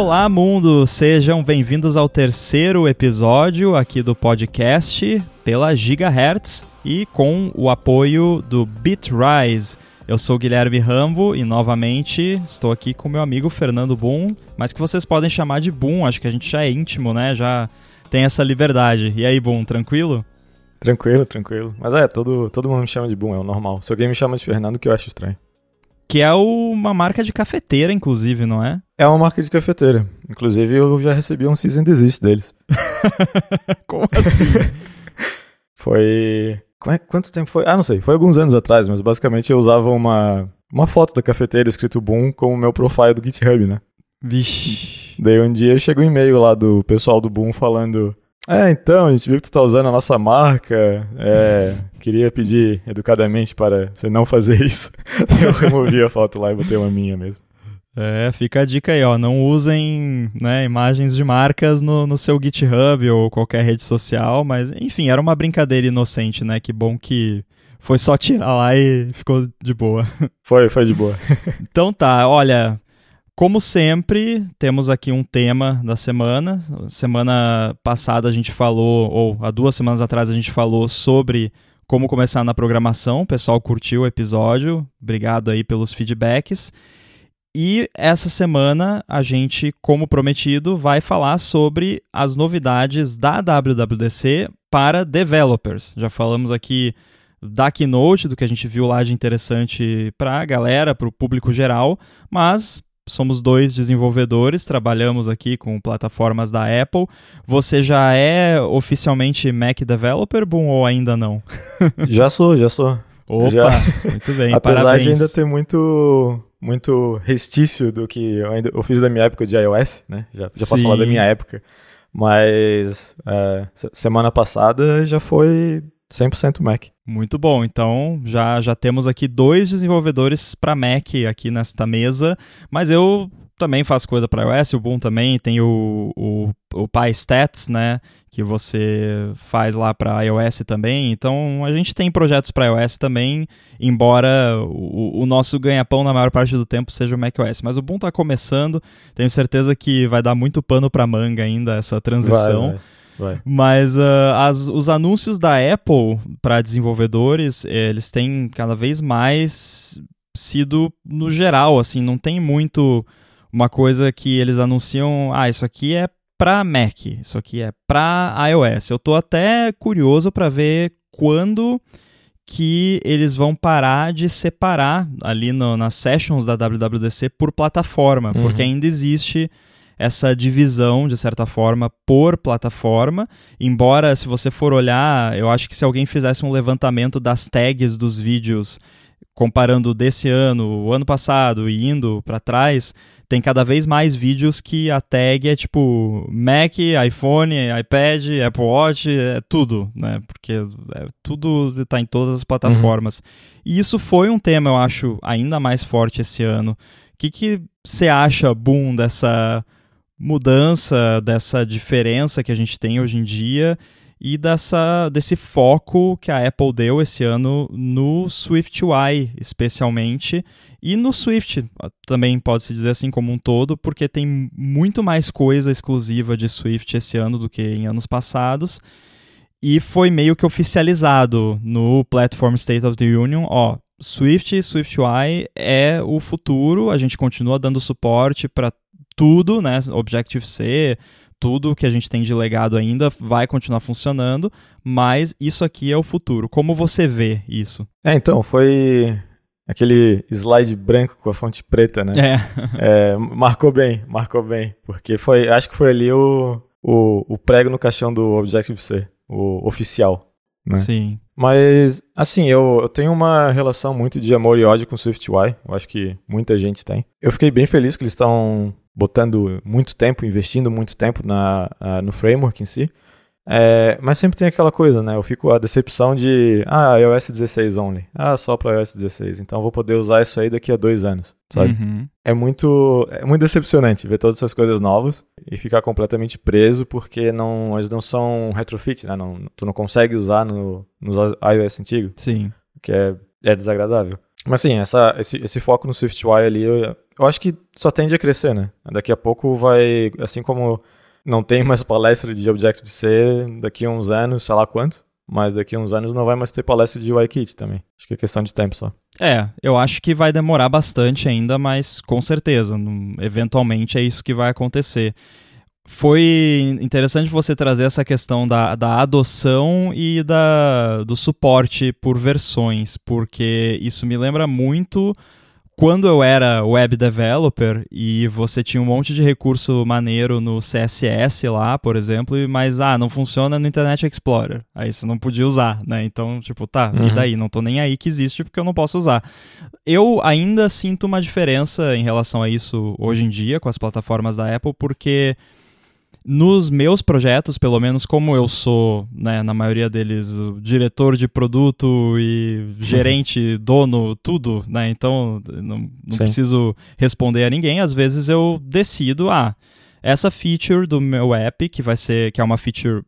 Olá, mundo! Sejam bem-vindos ao terceiro episódio aqui do podcast pela Gigahertz e com o apoio do Bitrise. Eu sou Guilherme Rambo e novamente estou aqui com meu amigo Fernando Boom, mas que vocês podem chamar de Boom, acho que a gente já é íntimo, né? Já tem essa liberdade. E aí, Boom, tranquilo? Tranquilo, tranquilo. Mas é, todo, todo mundo me chama de Boom, é o normal. Se alguém me chama de Fernando, que eu acho estranho. Que é uma marca de cafeteira, inclusive, não é? É uma marca de cafeteira. Inclusive, eu já recebi um season desist deles. Como assim? foi. É, quanto tempo foi? Ah, não sei. Foi alguns anos atrás, mas basicamente eu usava uma, uma foto da cafeteira escrito Boom como meu profile do GitHub, né? Vixe. Daí um dia chegou um e-mail lá do pessoal do Boom falando é, então, a gente viu que tu tá usando a nossa marca. É, queria pedir educadamente para você não fazer isso. Eu removi a foto lá e botei uma minha mesmo. É, fica a dica aí, ó. Não usem né, imagens de marcas no, no seu GitHub ou qualquer rede social, mas enfim, era uma brincadeira inocente, né? Que bom que foi só tirar lá e ficou de boa. Foi, foi de boa. então tá, olha, como sempre, temos aqui um tema da semana. Semana passada a gente falou, ou há duas semanas atrás a gente falou sobre como começar na programação. O pessoal curtiu o episódio. Obrigado aí pelos feedbacks. E essa semana a gente, como prometido, vai falar sobre as novidades da WWDC para developers. Já falamos aqui da Keynote, do que a gente viu lá de interessante para a galera, para o público geral, mas somos dois desenvolvedores, trabalhamos aqui com plataformas da Apple. Você já é oficialmente Mac Developer, Boom, ou ainda não? já sou, já sou. Opa, já. muito bem, Apesar parabéns. de ainda ter muito, muito restício do que eu, ainda, eu fiz da minha época de iOS, né? Já, já posso falar da minha época. Mas é, semana passada já foi 100% Mac. Muito bom. Então, já, já temos aqui dois desenvolvedores para Mac aqui nesta mesa, mas eu também faço coisa para iOS, o Boom também tem o, o, o PyStats, né, que você faz lá para iOS também. Então, a gente tem projetos para iOS também, embora o, o nosso ganha-pão na maior parte do tempo seja o macOS. Mas o Boom está começando, tenho certeza que vai dar muito pano para manga ainda essa transição. Vai, vai. Vai. Mas uh, as, os anúncios da Apple para desenvolvedores, eles têm cada vez mais sido no geral, assim, não tem muito uma coisa que eles anunciam, ah, isso aqui é para Mac, isso aqui é para iOS. Eu tô até curioso para ver quando que eles vão parar de separar ali no, nas sessions da WWDC por plataforma, uhum. porque ainda existe essa divisão, de certa forma, por plataforma. Embora, se você for olhar, eu acho que se alguém fizesse um levantamento das tags dos vídeos, comparando desse ano, o ano passado e indo para trás, tem cada vez mais vídeos que a tag é tipo Mac, iPhone, iPad, Apple Watch, é tudo, né? Porque é, tudo está em todas as plataformas. Uhum. E isso foi um tema, eu acho, ainda mais forte esse ano. O que você acha, Boom, dessa mudança, dessa diferença que a gente tem hoje em dia e dessa, desse foco que a Apple deu esse ano no SwiftUI, especialmente, e no Swift também pode-se dizer assim como um todo, porque tem muito mais coisa exclusiva de Swift esse ano do que em anos passados. E foi meio que oficializado no Platform State of the Union, ó, Swift e SwiftUI é o futuro, a gente continua dando suporte para tudo, né? Objective-C, tudo que a gente tem de legado ainda vai continuar funcionando, mas isso aqui é o futuro. Como você vê isso? É, então, foi aquele slide branco com a fonte preta, né? É. é marcou bem, marcou bem, porque foi, acho que foi ali o, o, o prego no caixão do Objective-C, o oficial, né? Sim. Mas, assim, eu, eu, tenho uma relação muito de amor e ódio com o SwiftUI. Eu acho que muita gente tem. Eu fiquei bem feliz que eles estão botando muito tempo, investindo muito tempo na, no framework em si. É, mas sempre tem aquela coisa, né? Eu fico a decepção de, ah, iOS 16 only. Ah, só para iOS 16. Então vou poder usar isso aí daqui a dois anos, sabe? Uhum. É muito, é muito decepcionante ver todas essas coisas novas e ficar completamente preso porque não, eles não são retrofit, né? Não, tu não consegue usar no, nos iOS antigos. Sim. Que é, é desagradável. Mas sim, essa, esse, esse foco no SwiftUI ali eu, eu acho que só tende a crescer, né? Daqui a pouco vai, assim como não tem mais palestra de Objective-C daqui a uns anos, sei lá quanto, mas daqui a uns anos não vai mais ter palestra de UIKit também. Acho que é questão de tempo só. É, eu acho que vai demorar bastante ainda, mas com certeza, eventualmente é isso que vai acontecer. Foi interessante você trazer essa questão da, da adoção e da, do suporte por versões, porque isso me lembra muito quando eu era web developer e você tinha um monte de recurso maneiro no CSS lá, por exemplo, mas ah, não funciona no Internet Explorer. Aí você não podia usar, né? Então, tipo, tá, uhum. e daí? Não tô nem aí que existe porque eu não posso usar. Eu ainda sinto uma diferença em relação a isso hoje em dia com as plataformas da Apple, porque nos meus projetos, pelo menos como eu sou, né, na maioria deles, diretor de produto e gerente, dono, tudo, né? Então não, não preciso responder a ninguém. Às vezes eu decido, ah, essa feature do meu app, que vai ser, que é uma feature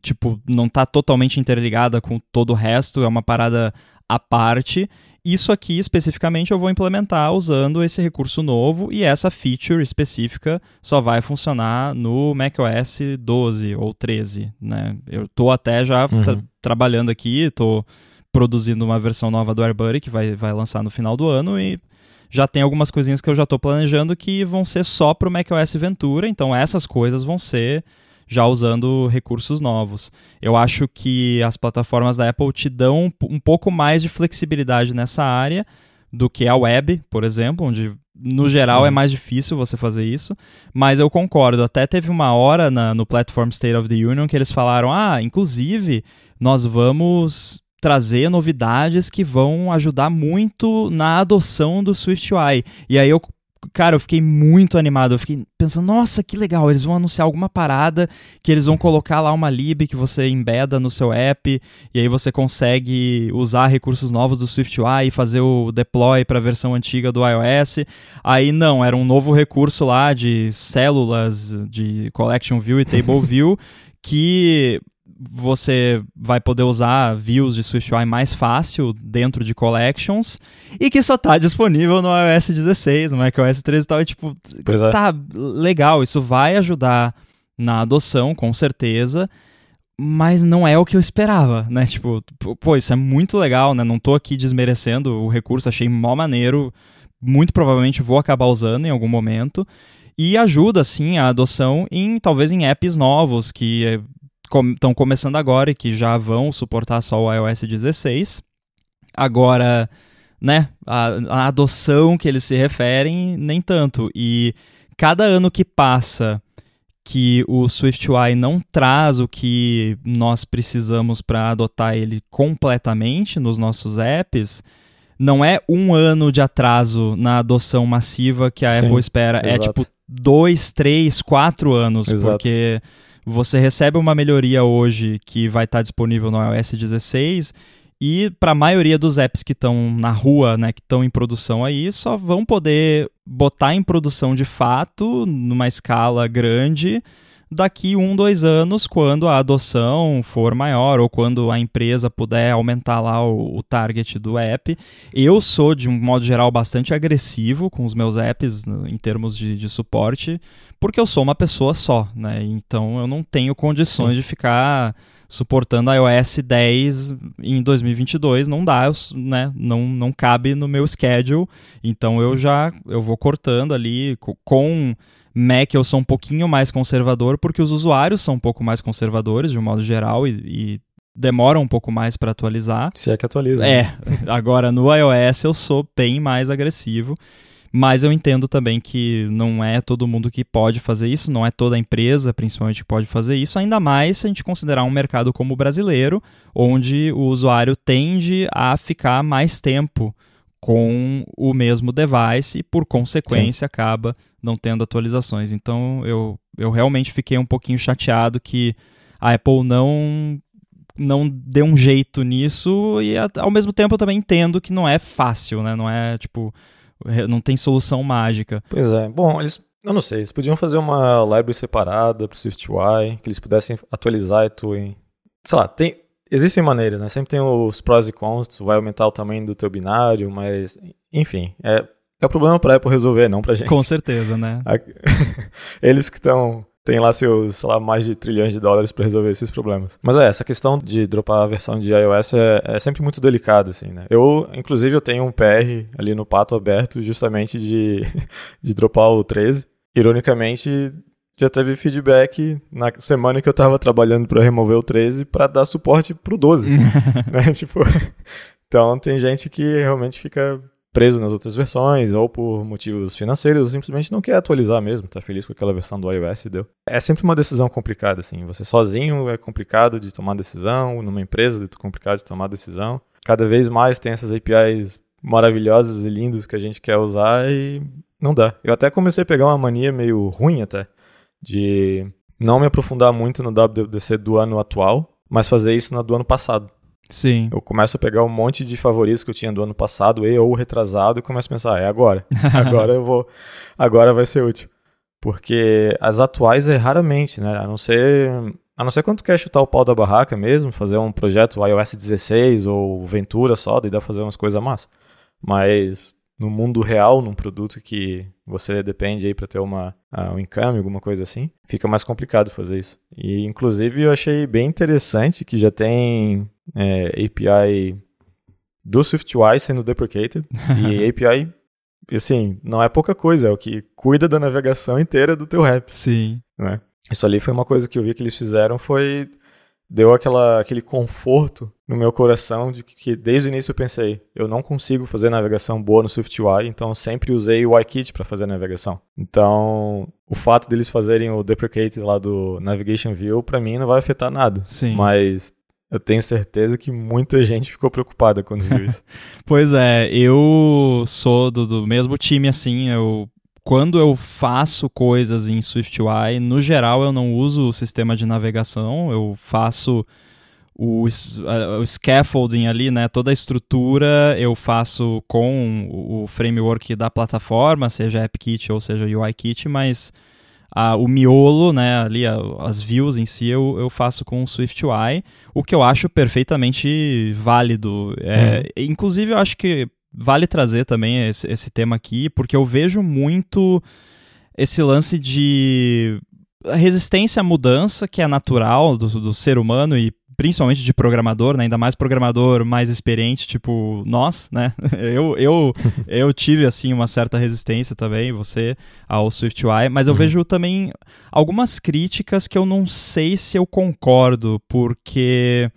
tipo, não está totalmente interligada com todo o resto, é uma parada à parte isso aqui especificamente eu vou implementar usando esse recurso novo e essa feature específica só vai funcionar no macOS 12 ou 13, né? Eu estou até já uhum. tra trabalhando aqui, estou produzindo uma versão nova do AirBuddy que vai, vai lançar no final do ano e já tem algumas coisinhas que eu já estou planejando que vão ser só para o macOS Ventura, então essas coisas vão ser já usando recursos novos. Eu acho que as plataformas da Apple te dão um pouco mais de flexibilidade nessa área do que a web, por exemplo, onde no geral é uhum. mais difícil você fazer isso, mas eu concordo. Até teve uma hora na, no Platform State of the Union que eles falaram: ah, inclusive, nós vamos trazer novidades que vão ajudar muito na adoção do SwiftUI. E aí eu cara, eu fiquei muito animado. Eu fiquei pensando, nossa, que legal, eles vão anunciar alguma parada que eles vão colocar lá uma lib que você embeda no seu app e aí você consegue usar recursos novos do SwiftUI e fazer o deploy para a versão antiga do iOS. Aí não, era um novo recurso lá de células de Collection View e Table View que você vai poder usar views de SwiftUI mais fácil dentro de collections e que só está disponível no iOS 16, no macOS 13 e tal. E, tipo, é. tá legal, isso vai ajudar na adoção, com certeza, mas não é o que eu esperava, né? Tipo, pô, isso é muito legal, né? Não tô aqui desmerecendo o recurso, achei mó maneiro, muito provavelmente vou acabar usando em algum momento e ajuda sim a adoção em talvez em apps novos que estão começando agora e que já vão suportar só o iOS 16. Agora, né, a, a adoção que eles se referem, nem tanto. E cada ano que passa que o SwiftUI não traz o que nós precisamos para adotar ele completamente nos nossos apps, não é um ano de atraso na adoção massiva que a Sim, Apple espera, é exato. é tipo dois, três, quatro anos, exato. porque você recebe uma melhoria hoje que vai estar tá disponível no iOS 16 e para a maioria dos apps que estão na rua, né, que estão em produção aí, só vão poder botar em produção de fato, numa escala grande, daqui um, dois anos, quando a adoção for maior ou quando a empresa puder aumentar lá o, o, target do app. Eu sou, de um modo geral, bastante agressivo com os meus apps em termos de, de suporte, porque eu sou uma pessoa só, né? Então eu não tenho condições Sim. de ficar suportando a iOS 10 em 2022, não dá, eu, né? Não, não cabe no meu schedule. Então eu já eu vou cortando ali com Mac eu sou um pouquinho mais conservador porque os usuários são um pouco mais conservadores de um modo geral e, e demoram um pouco mais para atualizar. Se é que atualiza. É, né? agora no iOS eu sou bem mais agressivo. Mas eu entendo também que não é todo mundo que pode fazer isso, não é toda empresa, principalmente, que pode fazer isso, ainda mais se a gente considerar um mercado como o brasileiro, onde o usuário tende a ficar mais tempo com o mesmo device e, por consequência, Sim. acaba não tendo atualizações. Então, eu, eu realmente fiquei um pouquinho chateado que a Apple não não deu um jeito nisso e ao mesmo tempo eu também entendo que não é fácil, né? Não é tipo não tem solução mágica. Pois é. Bom, eles eu não sei, eles podiam fazer uma library separada para o SwiftUI, que eles pudessem atualizar e em sei lá, tem Existem maneiras, né? Sempre tem os prós e cons, tu vai aumentar o tamanho do teu binário, mas enfim, é, é problema para Apple resolver, não para gente. Com certeza, né? Eles que estão tem lá seus, sei lá, mais de trilhões de dólares para resolver esses problemas. Mas é, essa questão de dropar a versão de iOS é, é, sempre muito delicada, assim, né? Eu, inclusive, eu tenho um PR ali no pato aberto justamente de, de dropar o 13. Ironicamente, já teve feedback na semana que eu tava trabalhando para remover o 13 para dar suporte pro 12. né? Tipo, então tem gente que realmente fica preso nas outras versões, ou por motivos financeiros, ou simplesmente não quer atualizar mesmo, tá feliz com aquela versão do iOS e deu. É sempre uma decisão complicada, assim. Você sozinho é complicado de tomar decisão, numa empresa é complicado de tomar decisão. Cada vez mais tem essas APIs maravilhosas e lindas que a gente quer usar e não dá. Eu até comecei a pegar uma mania meio ruim até, de não me aprofundar muito no WWDC do ano atual, mas fazer isso na do ano passado. Sim. Eu começo a pegar um monte de favoritos que eu tinha do ano passado e ou retrasado e começo a pensar, é agora. agora eu vou. Agora vai ser útil. Porque as atuais é raramente, né? A não ser. A não ser quando tu quer chutar o pau da barraca mesmo, fazer um projeto iOS 16 ou Ventura só, daí dá pra fazer umas coisas massa. Mas no mundo real, num produto que você depende aí para ter uma, uh, um encame, alguma coisa assim, fica mais complicado fazer isso. E inclusive eu achei bem interessante que já tem é, API do SwiftUI sendo deprecated. e API, assim, não é pouca coisa, é o que cuida da navegação inteira do teu app. Sim. Né? Isso ali foi uma coisa que eu vi que eles fizeram, foi deu aquela, aquele conforto no meu coração de que, que, desde o início eu pensei, eu não consigo fazer navegação boa no SwiftUI, então eu sempre usei o iKit para fazer navegação. Então, o fato deles fazerem o deprecate lá do Navigation View, para mim não vai afetar nada. Sim. Mas eu tenho certeza que muita gente ficou preocupada quando viu isso. pois é, eu sou do, do mesmo time assim, eu quando eu faço coisas em SwiftUI, no geral eu não uso o sistema de navegação, eu faço o, o scaffolding ali, né, toda a estrutura eu faço com o framework da plataforma, seja AppKit ou seja UIKit, mas a, o miolo, né, ali a, as views em si eu, eu faço com o SwiftUI, o que eu acho perfeitamente válido. É, uhum. Inclusive eu acho que vale trazer também esse, esse tema aqui, porque eu vejo muito esse lance de resistência à mudança, que é natural do, do ser humano e principalmente de programador, né? ainda mais programador mais experiente, tipo nós, né? Eu, eu, eu tive assim uma certa resistência também, você ao SwiftUI, mas eu uhum. vejo também algumas críticas que eu não sei se eu concordo, porque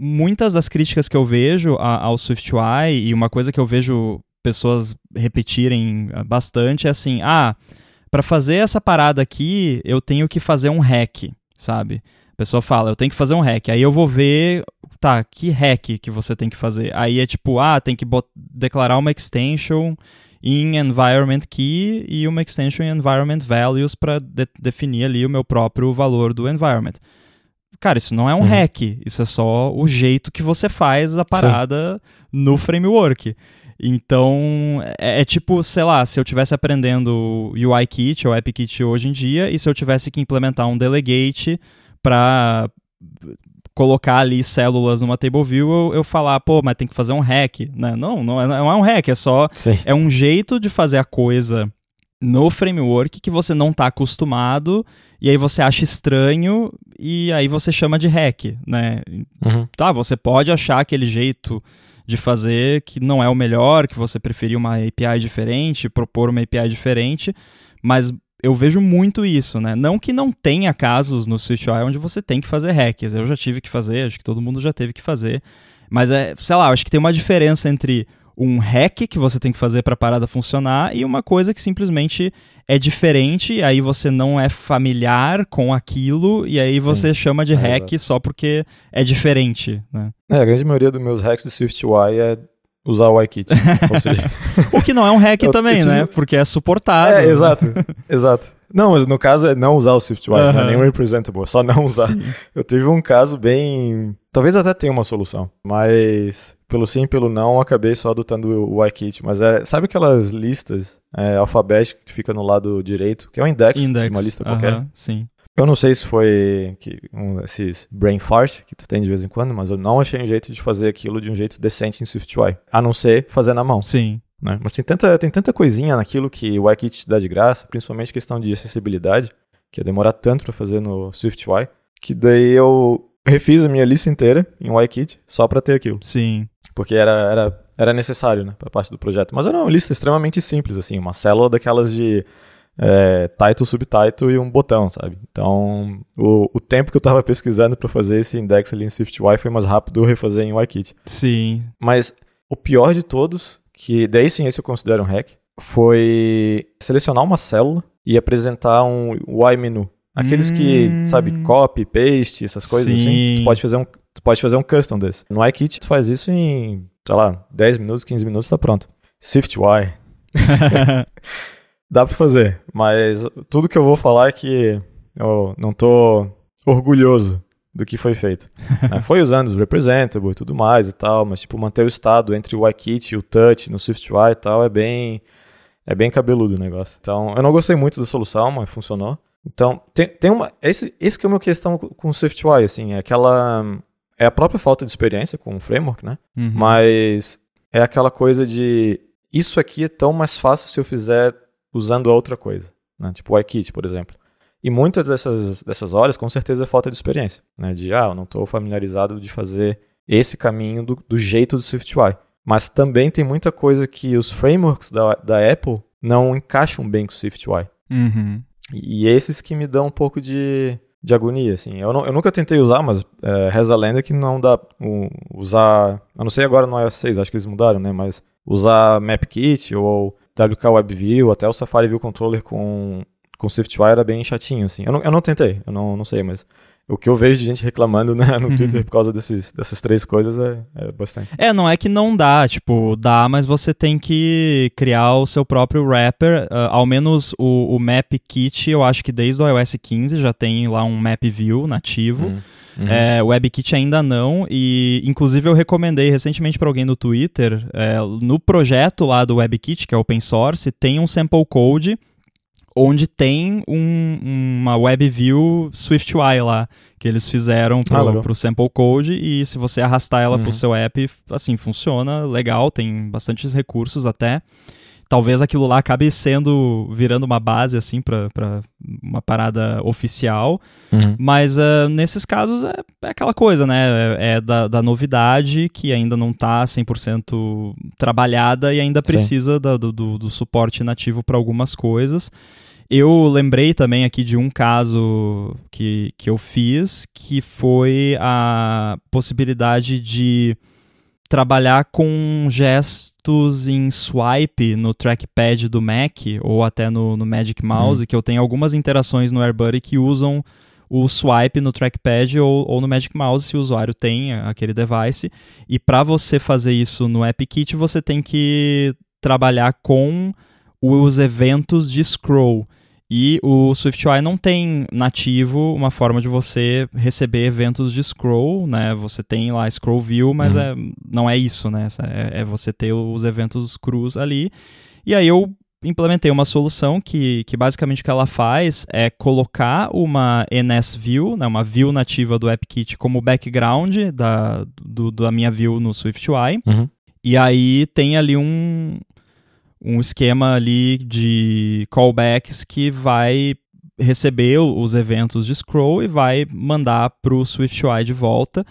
muitas das críticas que eu vejo ao SwiftUI e uma coisa que eu vejo pessoas repetirem bastante é assim: ah, para fazer essa parada aqui, eu tenho que fazer um hack, sabe? A pessoa fala, eu tenho que fazer um hack. Aí eu vou ver, tá, que hack que você tem que fazer? Aí é tipo, ah, tem que declarar uma extension em environment key e uma extension em environment values para de definir ali o meu próprio valor do environment. Cara, isso não é um uhum. hack, isso é só o jeito que você faz a parada Sim. no framework. Então, é, é, tipo, sei lá, se eu tivesse aprendendo UIKit ou AppKit hoje em dia, e se eu tivesse que implementar um delegate para colocar ali células numa table view, eu, eu, falar, pô, mas tem que fazer um hack, né? Não, não é, não é um hack, é só Sim. é um jeito de fazer a coisa no framework que você não está acostumado e aí você acha estranho e aí você chama de hack, né? Uhum. Tá, você pode achar aquele jeito de fazer que não é o melhor, que você preferir uma API diferente, propor uma API diferente, mas eu vejo muito isso, né? Não que não tenha casos no SwiftUI onde você tem que fazer hacks, eu já tive que fazer, acho que todo mundo já teve que fazer, mas é, sei lá, acho que tem uma diferença entre um hack que você tem que fazer para a parada funcionar e uma coisa que simplesmente é diferente, aí você não é familiar com aquilo e aí Sim. você chama de é, hack exato. só porque é diferente, né? É, a grande maioria dos meus hacks de SwiftUI é usar o iKit. seja... o que não é um hack também, né? Porque é suportado. É, exato, exato. Não, mas no caso é não usar o SwiftUI, uh -huh. não é nem representable, é só não usar. Sim. Eu tive um caso bem... Talvez até tenha uma solução, mas pelo sim pelo não, acabei só adotando o iKit. Mas é, sabe aquelas listas é, alfabéticas que fica no lado direito, que é um index, index. uma lista qualquer? Uh -huh, sim. Eu não sei se foi que, um, esses brain fart que tu tem de vez em quando, mas eu não achei um jeito de fazer aquilo de um jeito decente em SwiftUI. A não ser fazer na mão. Sim. Né? Mas tem tanta, tem tanta coisinha naquilo que o iKit dá de graça, principalmente questão de acessibilidade, que ia demorar tanto para fazer no SwiftUI, que daí eu refiz a minha lista inteira em iKit só para ter aquilo. Sim. Porque era, era, era necessário, né, para parte do projeto. Mas era uma lista extremamente simples, assim, uma célula daquelas de é, title, subtitle e um botão, sabe? Então, o, o tempo que eu tava pesquisando para fazer esse index ali em SwiftUI foi mais rápido refazer em YKit. Sim. Mas o pior de todos, que daí sim esse eu considero um hack, foi selecionar uma célula e apresentar um Y menu. Aqueles hum... que, sabe, copy, paste, essas coisas assim. sim. assim. Tu pode fazer um, tu pode fazer um custom desse. No iKit tu faz isso em, sei lá, 10 minutos, 15 minutos, tá pronto. SwiftUI. Dá pra fazer, mas tudo que eu vou falar é que eu não tô orgulhoso do que foi feito. né? Foi usando os representable e tudo mais e tal, mas tipo manter o estado entre o iKit e o Touch no SwiftUI e tal é bem é bem cabeludo o negócio. Então, eu não gostei muito da solução, mas funcionou. Então, tem, tem uma esse esse que é uma questão com o SwiftUI, assim, é aquela é a própria falta de experiência com o framework, né? Uhum. Mas é aquela coisa de isso aqui é tão mais fácil se eu fizer usando outra coisa, né? tipo o iKit, por exemplo. E muitas dessas, dessas horas, com certeza, é falta de experiência, né? de, ah, eu não estou familiarizado de fazer esse caminho do, do jeito do SwiftUI. Mas também tem muita coisa que os frameworks da, da Apple não encaixam bem com o SwiftUI. Uhum. E, e esses que me dão um pouco de, de agonia, assim. Eu, não, eu nunca tentei usar, mas é, reza a lenda que não dá um, usar... Eu não sei agora no iOS 6, acho que eles mudaram, né? Mas usar MapKit ou WK WebView, até o Safari View Controller com, com SwiftUI era bem chatinho, assim. Eu não, eu não tentei, eu não, não sei, mas o que eu vejo de gente reclamando né, no Twitter por causa desses, dessas três coisas é, é, bastante. É, não é que não dá, tipo, dá, mas você tem que criar o seu próprio wrapper. Uh, ao menos o, o Map Kit, eu acho que desde o iOS 15 já tem lá um Map View nativo. Hum. Uhum. É, o WebKit ainda não, e inclusive eu recomendei recentemente para alguém no Twitter, é, no projeto lá do WebKit, que é open source, tem um sample code onde tem um, uma WebView SwiftUI lá, que eles fizeram pro, ah, pro sample code, e se você arrastar ela uhum. pro seu app, assim, funciona legal, tem bastantes recursos até talvez aquilo lá acabe sendo virando uma base assim para uma parada oficial. Uhum. mas uh, nesses casos é, é, aquela coisa né? É, é da, da, novidade que ainda não está 100% trabalhada e ainda precisa da, do, do, suporte nativo para algumas coisas. Eu lembrei também aqui de um caso que, que eu fiz que foi a possibilidade de trabalhar com gestos em swipe no trackpad do Mac ou até no, no Magic Mouse, uhum. que eu tenho algumas interações no AirBuddy que usam o swipe no trackpad ou, ou no Magic Mouse se o usuário tem aquele device. E para você fazer isso no AppKit, você tem que trabalhar com os eventos de scroll. E o SwiftUI não tem nativo uma forma de você receber eventos de scroll, né? Você tem lá scroll view, mas uhum. é, não é isso, né? É, é, você ter os eventos crus ali. E aí eu implementei uma solução que, que basicamente o que ela faz é colocar uma NSView, né, uma view nativa do AppKit como background da, do, da minha view no SwiftUI. Uhum. E aí tem ali um, um esquema ali de callbacks que vai receber os eventos de scroll e vai mandar para o SwiftUI de volta,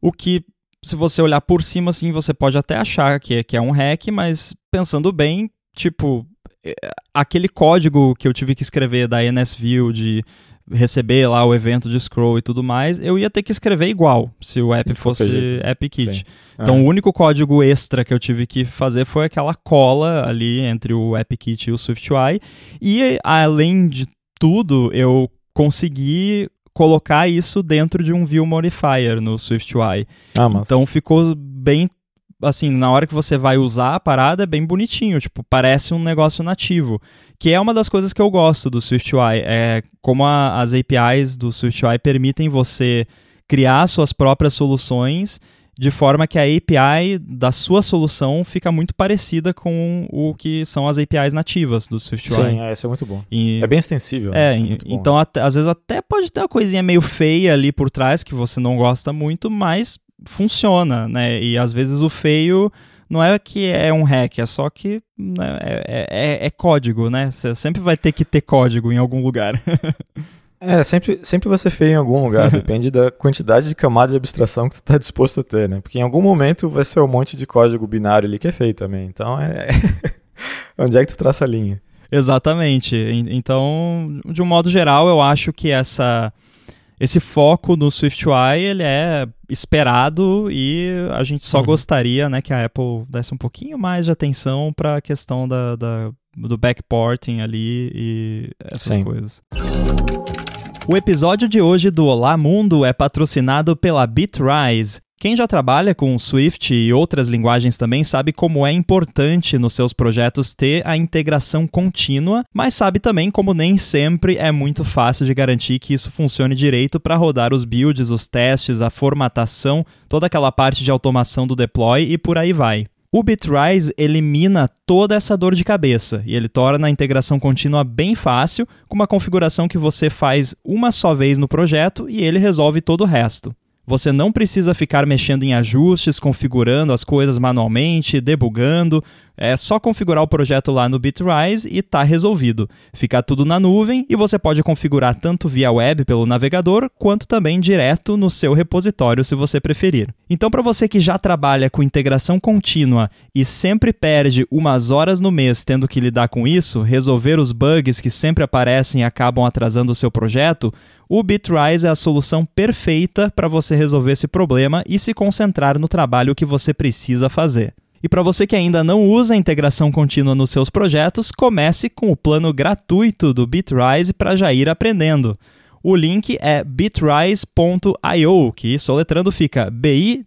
o que se você olhar por cima assim, você pode até achar que é, que é um hack, mas pensando bem, tipo, é, aquele código que eu tive que escrever da NSView de receber lá o evento de scroll e tudo mais, eu ia ter que escrever igual se o app fosse AppKit. Então é. o único código extra que eu tive que fazer foi aquela cola ali entre o AppKit e o SwiftUI. E além de tudo, eu consegui colocar isso dentro de um view modifier no SwiftUI. Ah, então ficou bem assim, na hora que você vai usar a parada, é bem bonitinho, tipo, parece um negócio nativo. Que é uma das coisas que eu gosto do SwiftUI, é como a, as APIs do SwiftUI permitem você criar suas próprias soluções de forma que a API da sua solução fica muito parecida com o que são as APIs nativas do SwiftUI. Sim, é, isso é muito bom. E, é bem extensível. É, né? é então até, às vezes até pode ter uma coisinha meio feia ali por trás que você não gosta muito, mas funciona, né? E às vezes o feio não é que é um hack, é só que né, é, é, é, código, né? Você sempre vai ter que ter código em algum lugar. é, sempre, sempre vai ser feio em algum lugar, depende da quantidade de camadas de abstração que você está disposto a ter, né? Porque em algum momento vai ser um monte de código binário ali que é feio também, então é... Onde é que tu traça a linha? Exatamente. Então, de um modo geral, eu acho que essa esse foco no SwiftUI ele é esperado e a gente só uhum. gostaria né, que a Apple desse um pouquinho mais de atenção para a questão da, da, do backporting ali e essas Sim. coisas. O episódio de hoje do Olá Mundo é patrocinado pela Bitrise. Quem já trabalha com Swift e outras linguagens também sabe como é importante nos seus projetos ter a integração contínua, mas sabe também como nem sempre é muito fácil de garantir que isso funcione direito para rodar os builds, os testes, a formatação, toda aquela parte de automação do deploy e por aí vai. O Bitrise elimina toda essa dor de cabeça e ele torna a integração contínua bem fácil, com uma configuração que você faz uma só vez no projeto e ele resolve todo o resto. Você não precisa ficar mexendo em ajustes, configurando as coisas manualmente, debugando. É só configurar o projeto lá no Bitrise e tá resolvido. Fica tudo na nuvem e você pode configurar tanto via web pelo navegador, quanto também direto no seu repositório se você preferir. Então, para você que já trabalha com integração contínua e sempre perde umas horas no mês tendo que lidar com isso, resolver os bugs que sempre aparecem e acabam atrasando o seu projeto, o Bitrise é a solução perfeita para você resolver esse problema e se concentrar no trabalho que você precisa fazer. E para você que ainda não usa a integração contínua nos seus projetos, comece com o plano gratuito do Bitrise para já ir aprendendo. O link é bitrise.io, que soletrando fica B-I-T-R-I-S-E.io.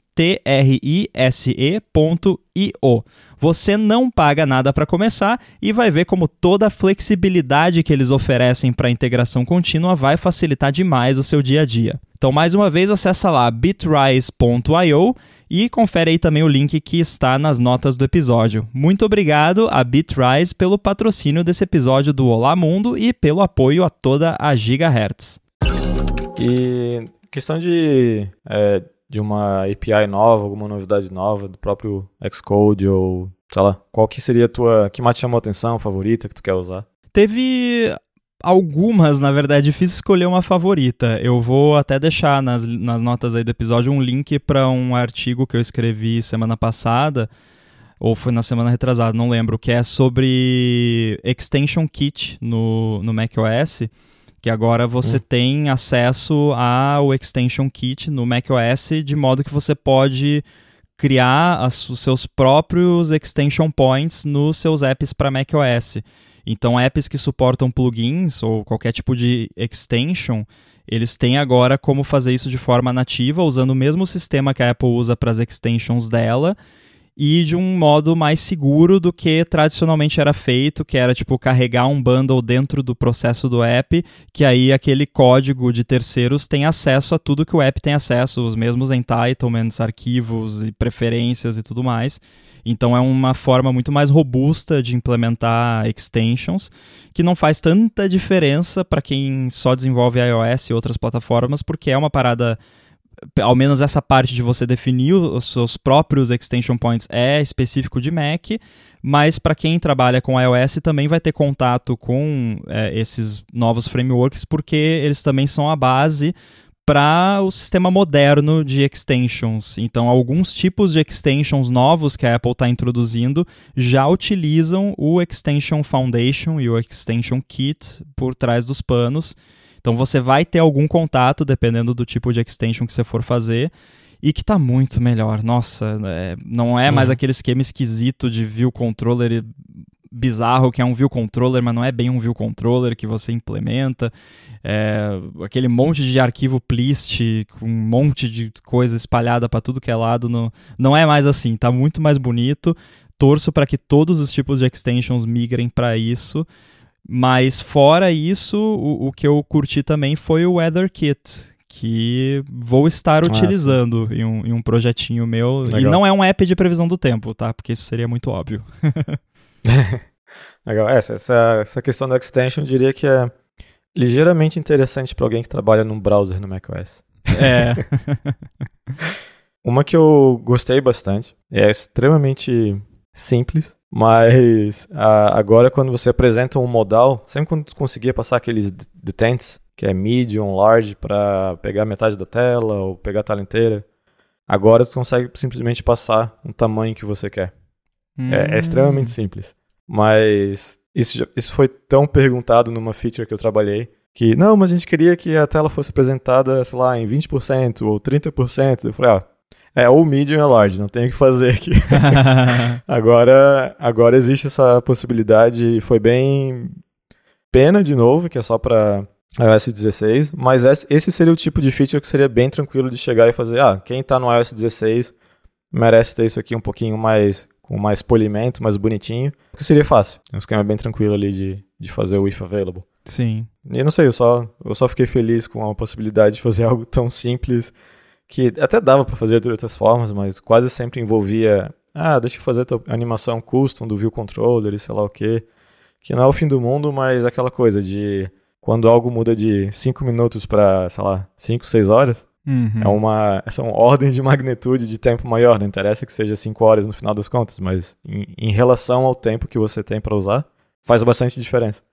Você não paga nada para começar e vai ver como toda a flexibilidade que eles oferecem para integração contínua vai facilitar demais o seu dia a dia. Então, mais uma vez, acessa lá bitrise.io e confere aí também o link que está nas notas do episódio. Muito obrigado a Bitrise pelo patrocínio desse episódio do Olá Mundo e pelo apoio a toda a Gigahertz. E questão de é, de uma API nova, alguma novidade nova do próprio Xcode ou, sei lá, qual que seria a tua, que mais te chamou a atenção, favorita que tu quer usar? Teve algumas, na verdade, é difícil escolher uma favorita. Eu vou até deixar nas, nas notas aí do episódio um link para um artigo que eu escrevi semana passada, ou foi na semana retrasada, não lembro, que é sobre Extension Kit no, no macOS que agora você hum. tem acesso ao Extension Kit no macOS, de modo que você pode criar as, os seus próprios extension points nos seus apps para macOS. Então, apps que suportam plugins ou qualquer tipo de extension, eles têm agora como fazer isso de forma nativa, usando o mesmo sistema que a Apple usa para as extensions dela e de um modo mais seguro do que tradicionalmente era feito, que era tipo carregar um bundle dentro do processo do app, que aí aquele código de terceiros tem acesso a tudo que o app tem acesso, os mesmos entitlements, arquivos e preferências e tudo mais. Então é uma forma muito mais robusta de implementar extensions, que não faz tanta diferença para quem só desenvolve iOS e outras plataformas, porque é uma parada ao menos essa parte de você definir os seus próprios extension points é específico de Mac, mas para quem trabalha com iOS também vai ter contato com é, esses novos frameworks, porque eles também são a base para o sistema moderno de extensions. Então, alguns tipos de extensions novos que a Apple está introduzindo já utilizam o Extension Foundation e o Extension Kit por trás dos panos. Então você vai ter algum contato, dependendo do tipo de extension que você for fazer, e que está muito melhor. Nossa, é, não é mais uhum. aquele esquema esquisito de view controller bizarro que é um view controller, mas não é bem um view controller que você implementa. É, aquele monte de arquivo plist com um monte de coisa espalhada para tudo que é lado. No, não é mais assim, tá muito mais bonito. Torço para que todos os tipos de extensions migrem para isso. Mas fora isso, o, o, que eu curti também foi o Weather Kit, que vou estar utilizando em um, em um, projetinho meu. Legal. E não é um app de previsão do tempo, tá? Porque isso seria muito óbvio. Legal. Essa, essa, essa questão da extension eu diria que é ligeiramente interessante para alguém que trabalha num browser no macOS. É. Uma que eu gostei bastante, é extremamente simples, mas a, agora quando você apresenta um modal, sempre quando tu conseguia passar aqueles detents, que é medium, large, para pegar metade da tela ou pegar a tela inteira, agora tu consegue simplesmente passar um tamanho que você quer. Hum. É, é, extremamente hum. simples. Mas isso, já, isso foi tão perguntado numa feature que eu trabalhei, que, não, mas a gente queria que a tela fosse apresentada, sei lá, em 20% ou 30%. Eu falei, ah, é, ou medium ou large, não tem o que fazer aqui. agora, agora existe essa possibilidade foi bem pena de novo, que é só para iOS 16, mas esse seria o tipo de feature que seria bem tranquilo de chegar e fazer, ah, quem está no iOS 16 merece ter isso aqui um pouquinho mais com mais polimento, mais bonitinho, porque seria fácil. Um esquema bem tranquilo ali de, de fazer o if available. Sim. E não sei, eu só, eu só fiquei feliz com a possibilidade de fazer algo tão simples que até dava para fazer de outras formas, mas quase sempre envolvia, ah, deixa eu fazer a animação custom do view controller e sei lá o que, que não é o fim do mundo, mas aquela coisa de quando algo muda de 5 minutos para, sei lá, 5, 6 horas, uhum. é uma são ordens de magnitude de tempo maior, não interessa que seja 5 horas no final das contas, mas em, em relação ao tempo que você tem para usar, faz bastante diferença.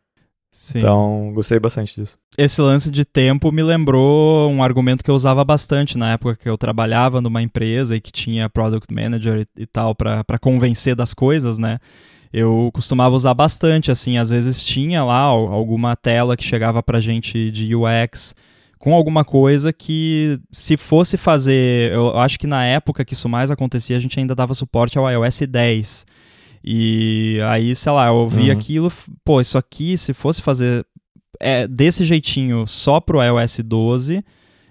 Sim. Então, gostei bastante disso. Esse lance de tempo me lembrou um argumento que eu usava bastante na época que eu trabalhava numa empresa e que tinha product manager e, e tal para convencer das coisas, né? Eu costumava usar bastante, assim, às vezes tinha lá alguma tela que chegava pra gente de UX com alguma coisa que se fosse fazer, eu acho que na época que isso mais acontecia, a gente ainda dava suporte ao iOS 10. E aí, sei lá, eu vi uhum. aquilo, pô, isso aqui, se fosse fazer é, desse jeitinho só pro iOS 12,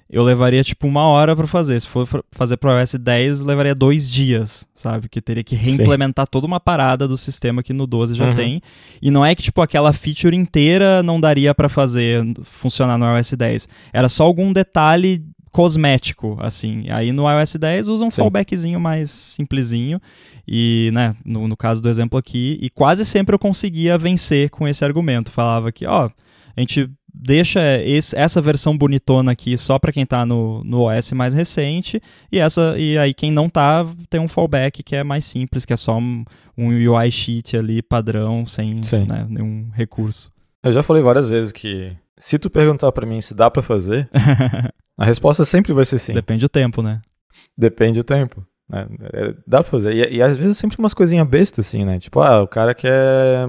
eu levaria tipo uma hora para fazer. Se for fazer pro iOS 10, levaria dois dias, sabe? Que teria que reimplementar Sim. toda uma parada do sistema que no 12 já uhum. tem. E não é que tipo aquela feature inteira não daria para fazer funcionar no iOS 10. Era só algum detalhe cosmético, assim. Aí no iOS 10 usa um Sim. fallbackzinho mais simplesinho. E, né, no, no caso do exemplo aqui, e quase sempre eu conseguia vencer com esse argumento. Falava que, ó, a gente deixa esse, essa versão bonitona aqui só para quem está no, no OS mais recente e essa e aí quem não tá tem um fallback que é mais simples, que é só um, um UI sheet ali padrão sem né, nenhum recurso. Eu já falei várias vezes que se tu perguntar para mim se dá para fazer, a resposta sempre vai ser sim. Depende do tempo, né? Depende do tempo. Né? É, dá pra fazer. E, e, às vezes sempre umas coisinhas bestas, assim, né? Tipo, ah, o cara quer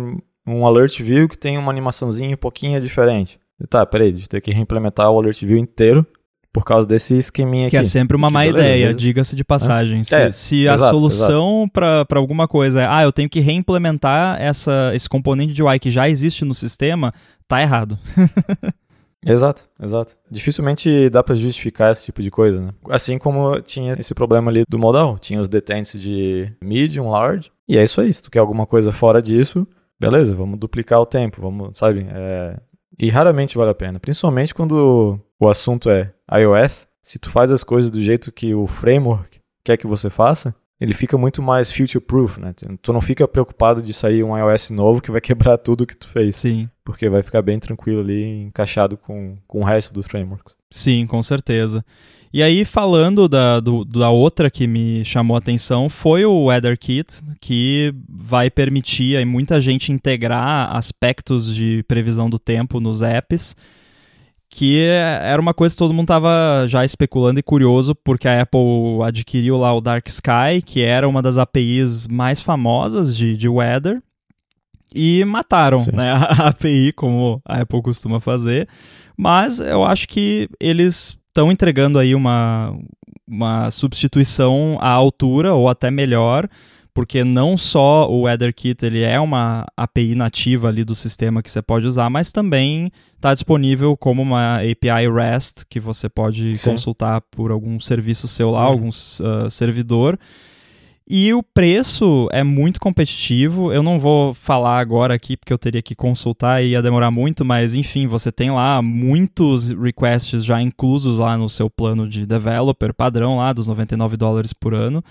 um alert view que tem uma animaçãozinha um pouquinho diferente. E tá, peraí, a gente tem que reimplementar o alert view inteiro por causa desse esqueminha aqui. Que é sempre uma má beleza, ideia, diga-se de passagem. É. Se, é, se exato, a solução para alguma coisa é, ah, eu tenho que reimplementar essa, esse componente de UI que já existe no sistema, tá errado. Exato, exato. Dificilmente dá para justificar esse tipo de coisa, né? Assim como tinha esse problema ali do modal. Tinha os detentes de medium, large, e é isso aí. Se tu quer alguma coisa fora disso, beleza, vamos duplicar o tempo, vamos, sabe? É... E raramente vale a pena. Principalmente quando o assunto é iOS. Se tu faz as coisas do jeito que o framework quer que você faça, ele fica muito mais future-proof, né? Tu não fica preocupado de sair um iOS novo que vai quebrar tudo que tu fez. Sim. Porque vai ficar bem tranquilo ali, encaixado com, com o resto dos frameworks. Sim, com certeza. E aí, falando da, do, da outra que me chamou a atenção, foi o Weather Kit, que vai permitir aí, muita gente integrar aspectos de previsão do tempo nos apps que era uma coisa que todo mundo estava já especulando e curioso, porque a Apple adquiriu lá o Dark Sky, que era uma das APIs mais famosas de, de weather, e mataram né, a API, como a Apple costuma fazer. Mas eu acho que eles estão entregando aí uma, uma substituição à altura, ou até melhor, porque não só o WeatherKit ele é uma API nativa ali do sistema que você pode usar, mas também está disponível como uma API REST que você pode Sim. consultar por algum serviço seu lá, uhum. algum uh, servidor. E o preço é muito competitivo. Eu não vou falar agora aqui porque eu teria que consultar e ia demorar muito, mas enfim, você tem lá muitos requests já inclusos lá no seu plano de developer padrão lá dos 99 dólares por ano.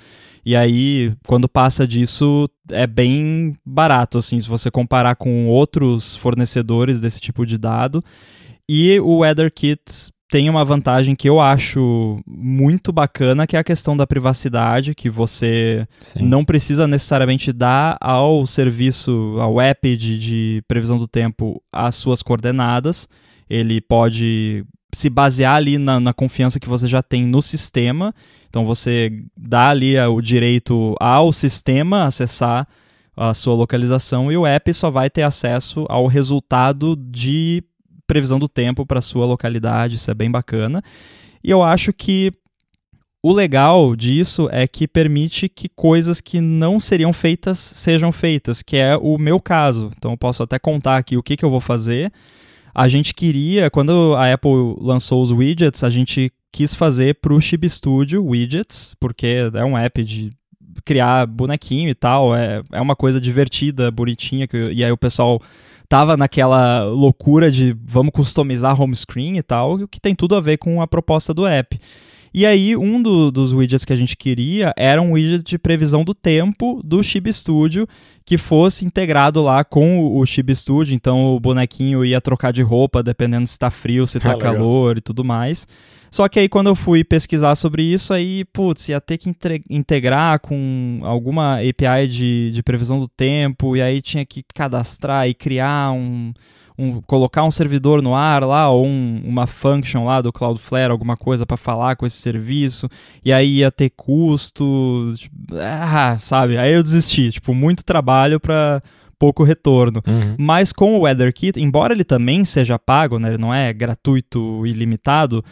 E aí, quando passa disso, é bem barato assim, se você comparar com outros fornecedores desse tipo de dado. E o WeatherKit tem uma vantagem que eu acho muito bacana, que é a questão da privacidade, que você Sim. não precisa necessariamente dar ao serviço, ao app de, de previsão do tempo, as suas coordenadas. Ele pode se basear ali na, na, confiança que você já tem no sistema. Então você dá ali o direito ao sistema acessar a sua localização e o app só vai ter acesso ao resultado de previsão do tempo para sua localidade, isso é bem bacana. E eu acho que o legal disso é que permite que coisas que não seriam feitas sejam feitas, que é o meu caso. Então eu posso até contar aqui o que, que eu vou fazer. A gente queria, quando a Apple lançou os widgets, a gente quis fazer para o Chib Studio widgets, porque é um app de criar bonequinho e tal, é, é uma coisa divertida, bonitinha, que, e aí o pessoal tava naquela loucura de vamos customizar home screen e tal, o que tem tudo a ver com a proposta do app. E aí, um do, dos widgets que a gente queria era um widget de previsão do tempo do Chib Studio que fosse integrado lá com o Chib Studio. Então, o bonequinho ia trocar de roupa dependendo se está frio, se está ah, calor e tudo mais. Só que aí quando eu fui pesquisar sobre isso, aí, putz, ia ter que integrar com alguma API de, de previsão do tempo, e aí tinha que cadastrar e criar um, um colocar um servidor no ar lá, ou um, uma function lá do Cloudflare, alguma coisa para falar com esse serviço, e aí ia ter custo, tipo, ah, sabe? Aí eu desisti, tipo, muito trabalho para pouco retorno. Uhum. Mas com o WeatherKit, embora ele também seja pago, né, ele não é gratuito ilimitado,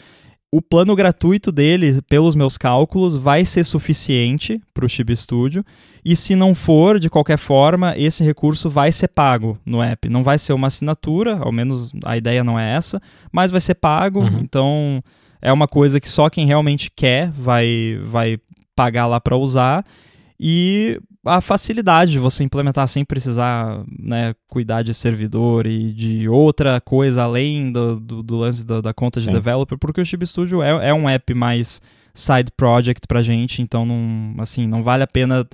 o plano gratuito dele, pelos meus cálculos, vai ser suficiente para o Chib Studio. E se não for, de qualquer forma, esse recurso vai ser pago no app. Não vai ser uma assinatura, ao menos a ideia não é essa, mas vai ser pago. Uhum. Então é uma coisa que só quem realmente quer vai, vai pagar lá para usar. E a facilidade de você implementar sem precisar né, cuidar de servidor e de outra coisa além do, do, do lance da, da conta de Sim. developer, porque o Chib Studio é, é um app mais side project pra gente, então não, assim, não vale a pena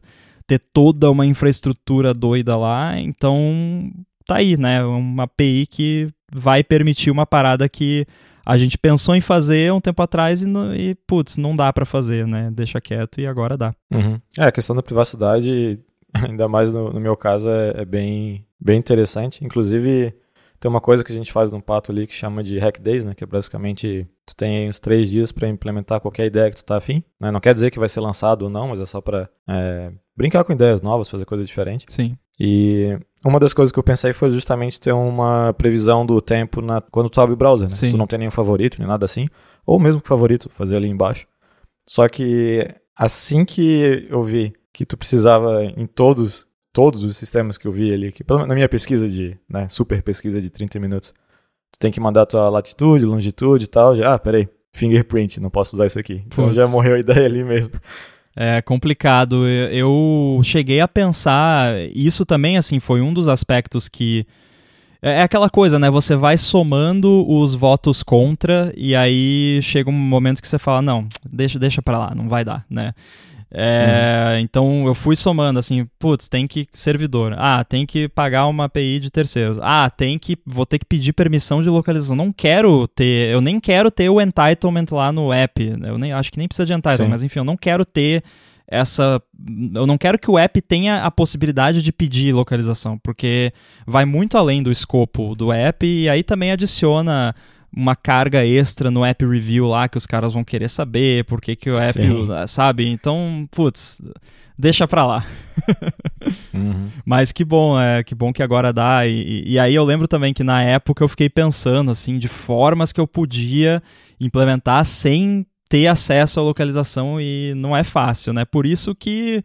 ter toda uma infraestrutura doida lá, então tá aí, né, uma API que vai permitir uma parada que a gente pensou em fazer um tempo atrás e, e putz, não dá para fazer, né? Deixa quieto e agora dá. Uhum. É, a questão da privacidade, ainda mais no, no meu caso, é, é, bem, bem interessante. Inclusive, tem uma coisa que a gente faz no Pato ali que chama de Hack Days, né? Que é basicamente, tu tem uns três dias para implementar qualquer ideia que tu tá afim. Né? Não quer dizer que vai ser lançado ou não, mas é só para é, brincar com ideias novas, fazer coisa diferente. Sim. E uma das coisas que eu pensei foi justamente ter uma previsão do tempo na, quando tu abre o browser, né? Sim. Se tu não tem nenhum favorito, nem nada assim. Ou mesmo favorito, fazer ali embaixo. Só que assim que eu vi que tu precisava em todos, todos os sistemas que eu vi ali, que na minha pesquisa de, né, super pesquisa de 30 minutos, tu tem que mandar tua latitude, longitude e tal, já, ah, peraí, fingerprint, não posso usar isso aqui. Então já morreu a ideia ali mesmo. É complicado. Eu cheguei a pensar, isso também assim foi um dos aspectos que é, é aquela coisa, né? Você vai somando os votos contra e aí chega um momento que você fala, não, deixa, deixa para lá, não vai dar, né? É. Então eu fui somando assim, putz, tem que servidor. Ah, tem que pagar uma API de terceiros. Ah, tem que vou ter que pedir permissão de localização. Não quero ter, eu nem quero ter o entitlement lá no app. Eu nem acho que nem precisa de entitlement, Sim. mas enfim, eu não quero ter essa eu não quero que o app tenha a possibilidade de pedir localização, porque vai muito além do escopo do app e aí também adiciona uma carga extra no app review lá que os caras vão querer saber por que, que o app, Sim. sabe? Então, putz, deixa pra lá. uhum. Mas que bom, é, que bom que agora dá. E, e aí eu lembro também que na época eu fiquei pensando, assim, de formas que eu podia implementar sem ter acesso à localização e não é fácil, né? Por isso que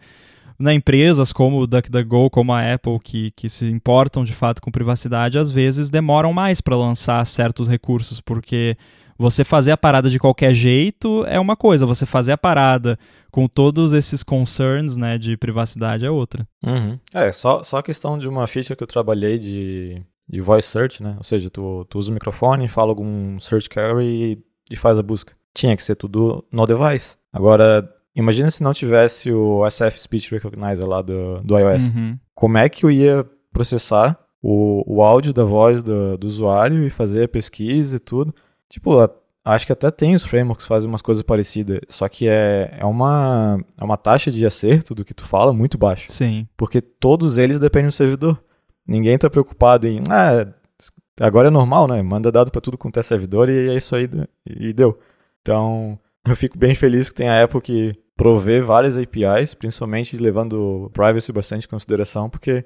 né, empresas como o DuckDuckGo, como a Apple, que, que se importam de fato com privacidade, às vezes demoram mais para lançar certos recursos, porque você fazer a parada de qualquer jeito é uma coisa, você fazer a parada com todos esses concerns né, de privacidade é outra. Uhum. É, só, só a questão de uma feature que eu trabalhei de, de voice search, né? Ou seja, tu, tu usa o microfone, fala algum search query e, e faz a busca. Tinha que ser tudo no device. Agora, Imagina se não tivesse o SF Speech Recognizer lá do, do iOS. Uhum. Como é que eu ia processar o, o áudio da voz do, do usuário e fazer a pesquisa e tudo? Tipo, Acho que até tem os frameworks que fazem umas coisas parecidas, só que é, é, uma, é uma taxa de acerto do que tu fala muito baixa. Sim. Porque todos eles dependem do servidor. Ninguém tá preocupado em, ah, agora é normal, né? Manda dado para tudo quanto é servidor e é isso aí, e deu. Então, eu fico bem feliz que tem a Apple que provê várias APIs, principalmente levando privacy bastante em consideração, porque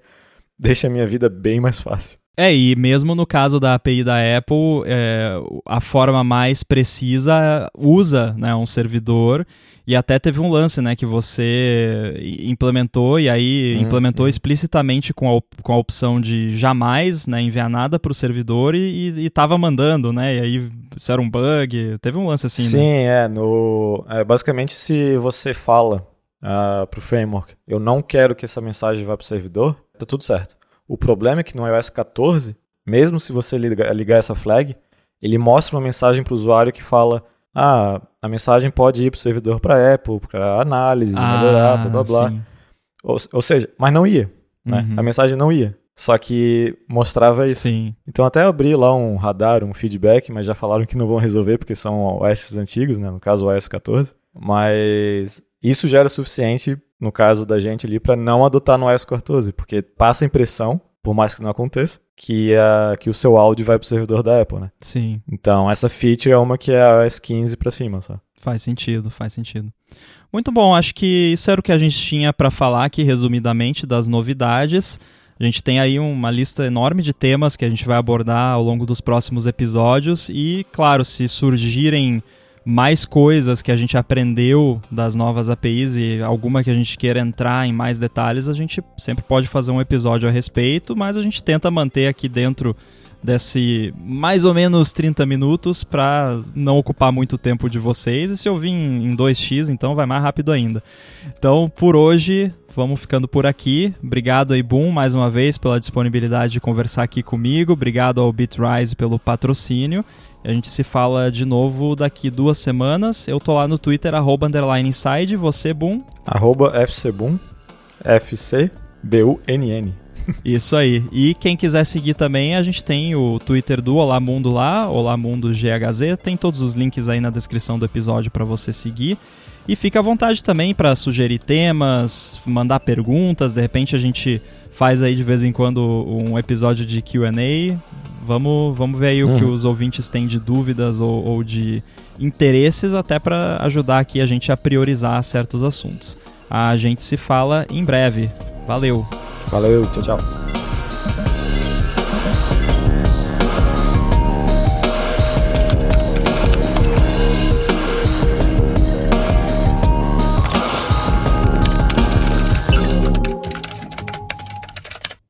deixa a minha vida bem mais fácil. É, e mesmo no caso da API da Apple, é, a forma mais precisa usa né, um servidor e até teve um lance né, que você implementou e aí uhum, implementou explicitamente com a, com a opção de jamais né, enviar nada para o servidor e estava mandando, né? E aí isso era um bug, teve um lance assim, Sim, né? é, no, é, basicamente se você fala uh, para o framework, eu não quero que essa mensagem vá para o servidor, tá tudo certo. O problema é que no iOS 14, mesmo se você ligar, ligar essa flag, ele mostra uma mensagem para o usuário que fala: ah, a mensagem pode ir para o servidor para Apple, para análise, ah, melhorar, blá blá blá. Ou, ou, seja, mas não ia. Né? Uhum. A mensagem não ia. Só que mostrava isso. Sim. Então até abri lá um radar, um feedback, mas já falaram que não vão resolver porque são OS antigos, né? No caso o OS 14. Mas isso já era suficiente no caso da gente ali, para não adotar no iOS 14, porque passa a impressão, por mais que não aconteça, que, a, que o seu áudio vai para o servidor da Apple, né? Sim. Então, essa feature é uma que é a iOS 15 para cima, só. Faz sentido, faz sentido. Muito bom, acho que isso era o que a gente tinha para falar aqui, resumidamente, das novidades. A gente tem aí uma lista enorme de temas que a gente vai abordar ao longo dos próximos episódios e, claro, se surgirem mais coisas que a gente aprendeu das novas APIs e alguma que a gente queira entrar em mais detalhes, a gente sempre pode fazer um episódio a respeito, mas a gente tenta manter aqui dentro desse mais ou menos 30 minutos para não ocupar muito tempo de vocês. E se eu vim em 2x, então vai mais rápido ainda. Então, por hoje, vamos ficando por aqui. Obrigado aí, Boom, mais uma vez pela disponibilidade de conversar aqui comigo. Obrigado ao Bitrise pelo patrocínio. A gente se fala de novo daqui duas semanas. Eu tô lá no Twitter, arroba underline inside. Você, Boom? Arroba FCBoom. F-C-B-U-N-N. Isso aí. E quem quiser seguir também, a gente tem o Twitter do Olá Mundo lá, Olá Mundo GHZ. Tem todos os links aí na descrição do episódio para você seguir. E fica à vontade também para sugerir temas, mandar perguntas. De repente a gente faz aí de vez em quando um episódio de QA. Vamos, vamos ver aí hum. o que uhum. os ouvintes têm de dúvidas ou, ou de interesses, até para ajudar aqui a gente a priorizar certos assuntos. A gente se fala em breve. Valeu! Valeu, tchau, tchau.